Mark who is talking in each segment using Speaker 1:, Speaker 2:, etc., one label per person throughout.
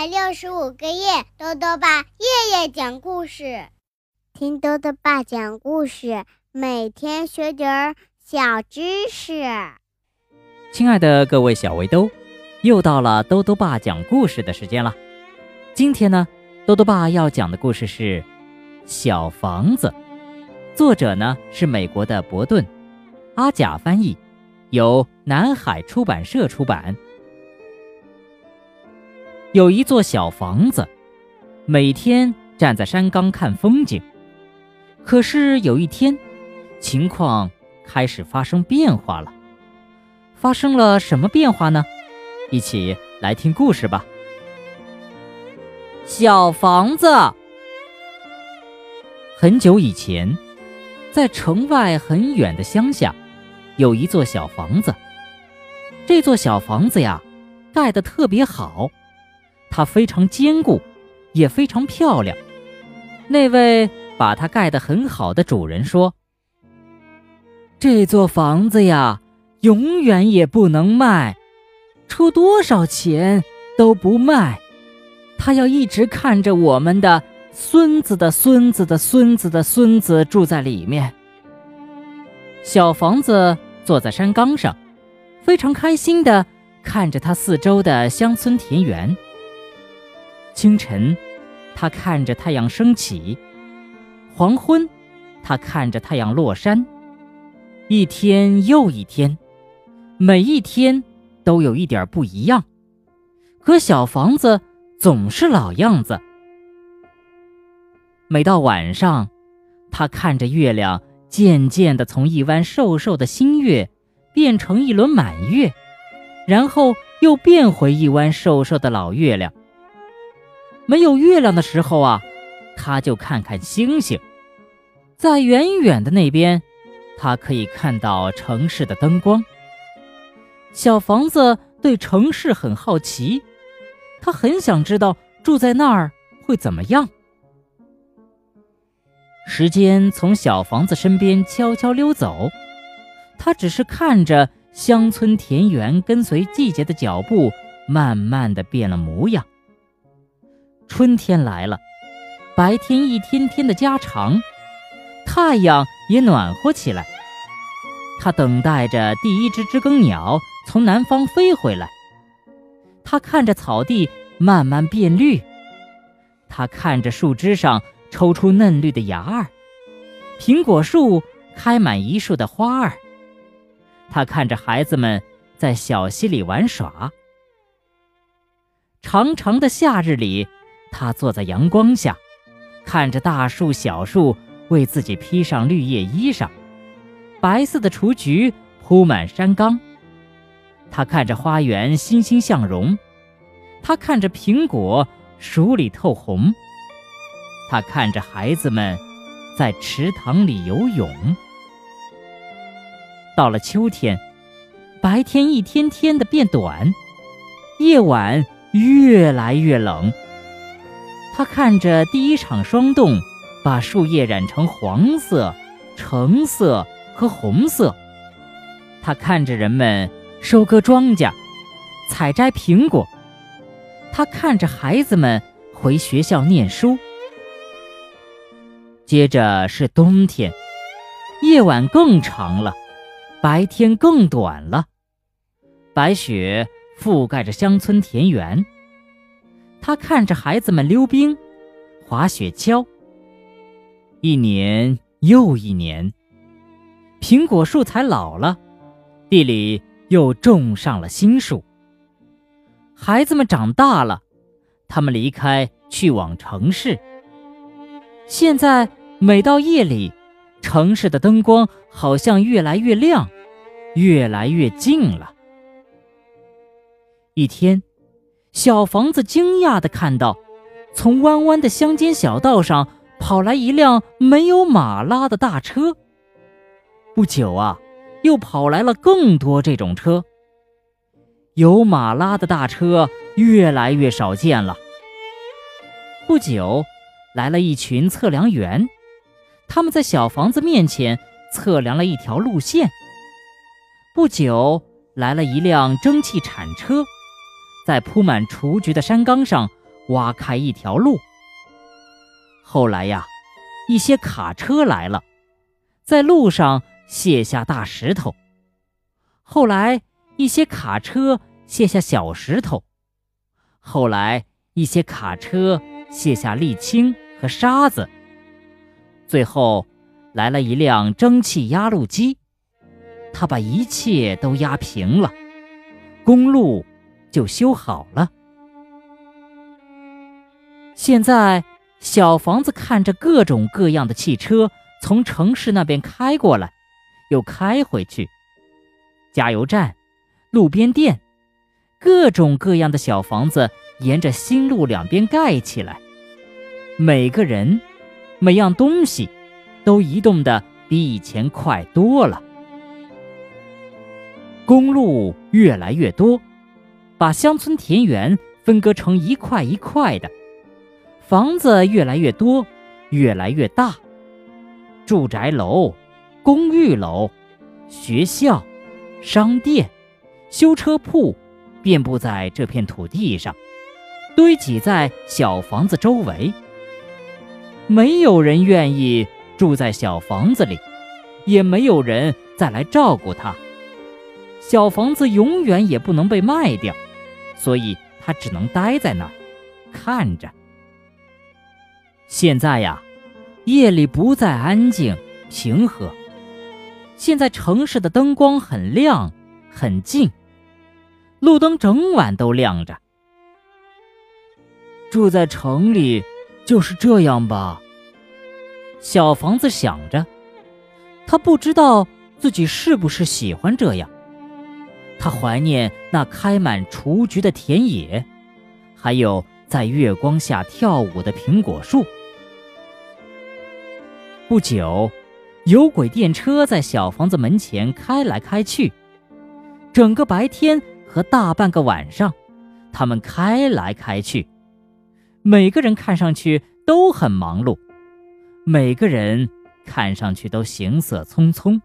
Speaker 1: 百六十五个夜，豆豆爸夜夜讲故事，听豆豆爸讲故事，每天学点儿小知识。
Speaker 2: 亲爱的各位小围兜，又到了豆豆爸讲故事的时间了。今天呢，豆豆爸要讲的故事是《小房子》，作者呢是美国的伯顿，阿甲翻译，由南海出版社出版。有一座小房子，每天站在山岗看风景。可是有一天，情况开始发生变化了。发生了什么变化呢？一起来听故事吧。小房子。很久以前，在城外很远的乡下，有一座小房子。这座小房子呀，盖得特别好。它非常坚固，也非常漂亮。那位把它盖得很好的主人说：“这座房子呀，永远也不能卖，出多少钱都不卖。他要一直看着我们的孙子的孙子的孙子的孙子住在里面。”小房子坐在山岗上，非常开心地看着它四周的乡村田园。清晨，他看着太阳升起；黄昏，他看着太阳落山。一天又一天，每一天都有一点不一样。可小房子总是老样子。每到晚上，他看着月亮渐渐地从一弯瘦瘦的新月变成一轮满月，然后又变回一弯瘦瘦的老月亮。没有月亮的时候啊，他就看看星星，在远远的那边，他可以看到城市的灯光。小房子对城市很好奇，他很想知道住在那儿会怎么样。时间从小房子身边悄悄溜走，他只是看着乡村田园跟随季节的脚步，慢慢的变了模样。春天来了，白天一天天的加长，太阳也暖和起来。他等待着第一只知更鸟从南方飞回来。他看着草地慢慢变绿，他看着树枝上抽出嫩绿的芽儿，苹果树开满一树的花儿。他看着孩子们在小溪里玩耍。长长的夏日里。他坐在阳光下，看着大树、小树为自己披上绿叶衣裳，白色的雏菊铺满山岗。他看着花园欣欣向荣，他看着苹果熟里透红，他看着孩子们在池塘里游泳。到了秋天，白天一天天的变短，夜晚越来越冷。他看着第一场霜冻，把树叶染成黄色、橙色和红色。他看着人们收割庄稼、采摘苹果。他看着孩子们回学校念书。接着是冬天，夜晚更长了，白天更短了。白雪覆盖着乡村田园。他看着孩子们溜冰、滑雪橇。一年又一年，苹果树才老了，地里又种上了新树。孩子们长大了，他们离开，去往城市。现在每到夜里，城市的灯光好像越来越亮，越来越近了。一天。小房子惊讶地看到，从弯弯的乡间小道上跑来一辆没有马拉的大车。不久啊，又跑来了更多这种车。有马拉的大车越来越少见了。不久，来了一群测量员，他们在小房子面前测量了一条路线。不久，来了一辆蒸汽铲车。在铺满雏菊的山岗上挖开一条路。后来呀，一些卡车来了，在路上卸下大石头。后来一些卡车卸下小石头。后来一些卡车卸下沥青和沙子。最后来了一辆蒸汽压路机，它把一切都压平了，公路就修好了。现在，小房子看着各种各样的汽车从城市那边开过来，又开回去。加油站、路边店，各种各样的小房子沿着新路两边盖起来。每个人、每样东西，都移动的比以前快多了。公路越来越多，把乡村田园分割成一块一块的。房子越来越多，越来越大，住宅楼、公寓楼、学校、商店、修车铺，遍布在这片土地上，堆积在小房子周围。没有人愿意住在小房子里，也没有人再来照顾它。小房子永远也不能被卖掉，所以他只能待在那儿，看着。现在呀，夜里不再安静平和。现在城市的灯光很亮，很近，路灯整晚都亮着。住在城里就是这样吧？小房子想着，他不知道自己是不是喜欢这样。他怀念那开满雏菊的田野，还有在月光下跳舞的苹果树。不久，有轨电车在小房子门前开来开去。整个白天和大半个晚上，他们开来开去。每个人看上去都很忙碌，每个人看上去都行色匆匆。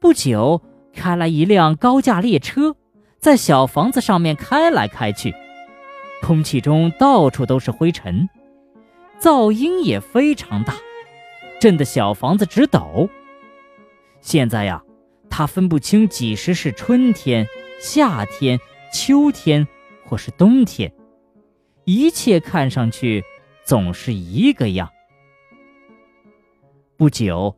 Speaker 2: 不久，开来一辆高架列车，在小房子上面开来开去，空气中到处都是灰尘，噪音也非常大。震得小房子直抖。现在呀，他分不清几时是春天、夏天、秋天，或是冬天，一切看上去总是一个样。不久，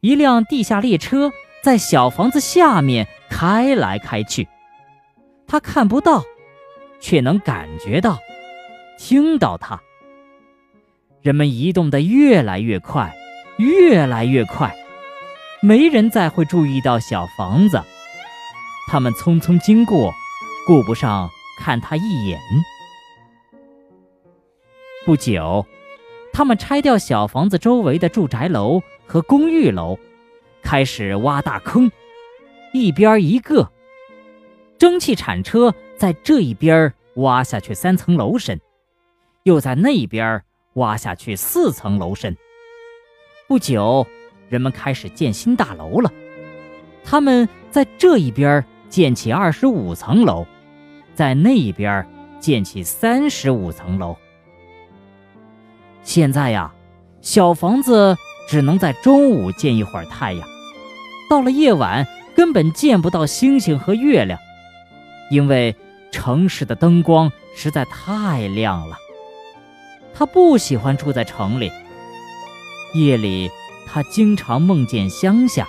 Speaker 2: 一辆地下列车在小房子下面开来开去，他看不到，却能感觉到、听到它。人们移动的越来越快。越来越快，没人再会注意到小房子。他们匆匆经过，顾不上看他一眼。不久，他们拆掉小房子周围的住宅楼和公寓楼，开始挖大坑，一边一个。蒸汽铲车在这一边挖下去三层楼深，又在那边挖下去四层楼深。不久，人们开始建新大楼了。他们在这一边建起二十五层楼，在那一边建起三十五层楼。现在呀，小房子只能在中午见一会儿太阳，到了夜晚根本见不到星星和月亮，因为城市的灯光实在太亮了。他不喜欢住在城里。夜里，他经常梦见乡下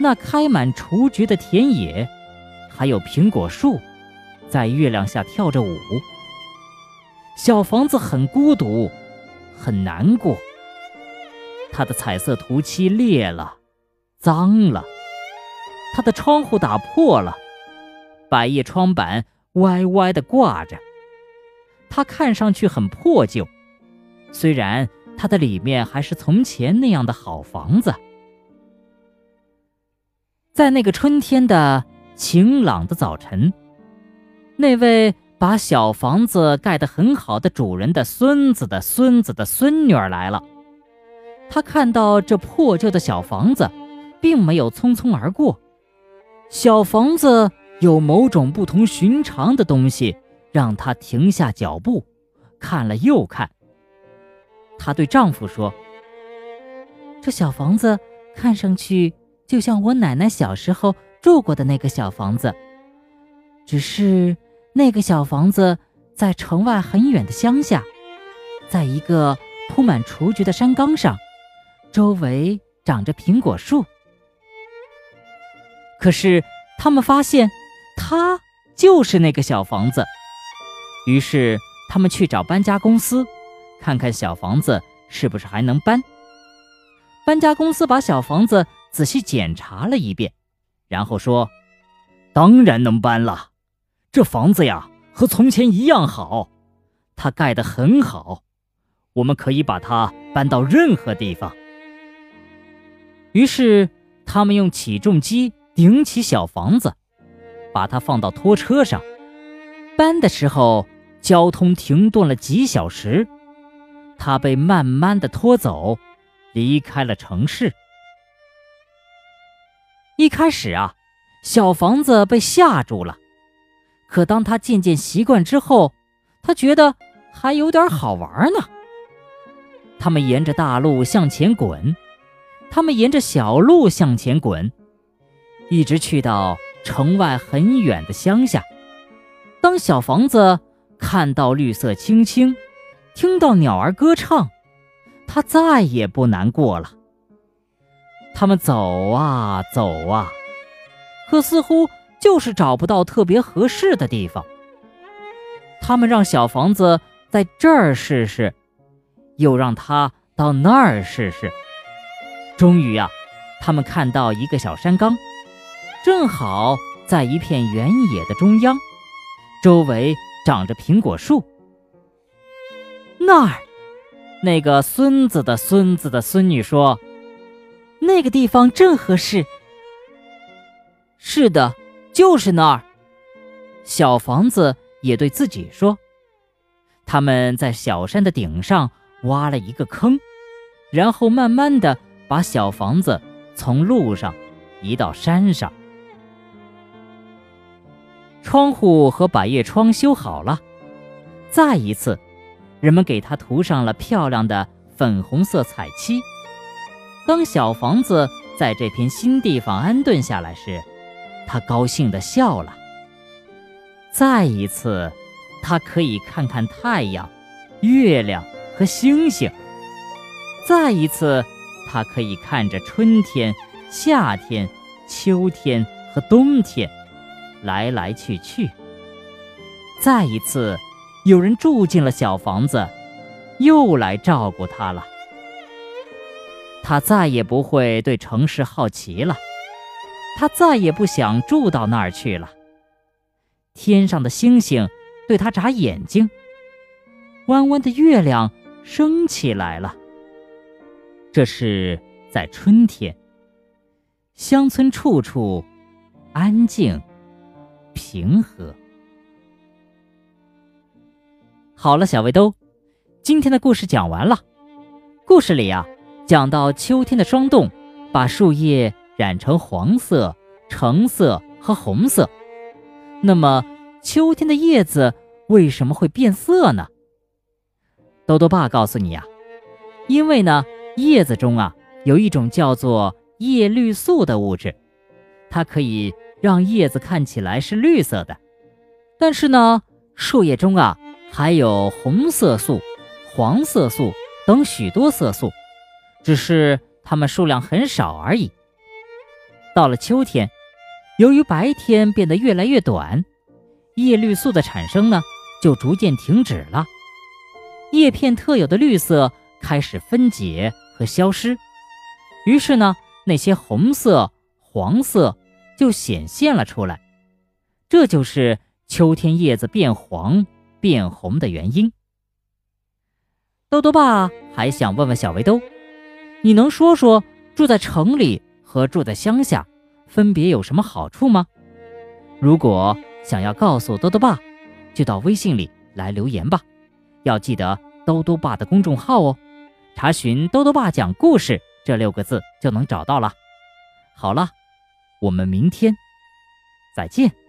Speaker 2: 那开满雏菊的田野，还有苹果树，在月亮下跳着舞。小房子很孤独，很难过。它的彩色涂漆裂了，脏了；它的窗户打破了，百叶窗板歪歪地挂着。它看上去很破旧，虽然。它的里面还是从前那样的好房子，在那个春天的晴朗的早晨，那位把小房子盖得很好的主人的孙子的孙子的孙女儿来了。他看到这破旧的小房子，并没有匆匆而过。小房子有某种不同寻常的东西，让她停下脚步，看了又看。她对丈夫说：“这小房子看上去就像我奶奶小时候住过的那个小房子，只是那个小房子在城外很远的乡下，在一个铺满雏菊的山岗上，周围长着苹果树。可是他们发现，它就是那个小房子。”于是他们去找搬家公司，看看小房子是不是还能搬。搬家公司把小房子仔细检查了一遍，然后说：“当然能搬了，这房子呀和从前一样好，它盖得很好，我们可以把它搬到任何地方。”于是他们用起重机顶起小房子，把它放到拖车上，搬的时候。交通停顿了几小时，他被慢慢的拖走，离开了城市。一开始啊，小房子被吓住了，可当他渐渐习惯之后，他觉得还有点好玩呢。他们沿着大路向前滚，他们沿着小路向前滚，一直去到城外很远的乡下。当小房子。看到绿色青青，听到鸟儿歌唱，他再也不难过了。他们走啊走啊，可似乎就是找不到特别合适的地方。他们让小房子在这儿试试，又让他到那儿试试。终于啊，他们看到一个小山岗，正好在一片原野的中央，周围。长着苹果树，那儿，那个孙子的孙子的孙女说：“那个地方正合适。”是的，就是那儿。小房子也对自己说：“他们在小山的顶上挖了一个坑，然后慢慢的把小房子从路上移到山上。”窗户和百叶窗修好了，再一次，人们给它涂上了漂亮的粉红色彩漆。当小房子在这片新地方安顿下来时，他高兴地笑了。再一次，他可以看看太阳、月亮和星星。再一次，他可以看着春天、夏天、秋天和冬天。来来去去，再一次，有人住进了小房子，又来照顾他了。他再也不会对城市好奇了，他再也不想住到那儿去了。天上的星星对他眨眼睛，弯弯的月亮升起来了。这是在春天，乡村处处安静。平和。好了，小围兜，今天的故事讲完了。故事里啊，讲到秋天的霜冻，把树叶染成黄色、橙色和红色。那么，秋天的叶子为什么会变色呢？豆豆爸告诉你呀，因为呢，叶子中啊有一种叫做叶绿素的物质，它可以。让叶子看起来是绿色的，但是呢，树叶中啊还有红色素、黄色素等许多色素，只是它们数量很少而已。到了秋天，由于白天变得越来越短，叶绿素的产生呢就逐渐停止了，叶片特有的绿色开始分解和消失，于是呢，那些红色、黄色。就显现了出来，这就是秋天叶子变黄变红的原因。豆豆爸还想问问小围兜，你能说说住在城里和住在乡下分别有什么好处吗？如果想要告诉豆豆爸，就到微信里来留言吧，要记得豆豆爸的公众号哦，查询“豆豆爸讲故事”这六个字就能找到了。好了。我们明天再见。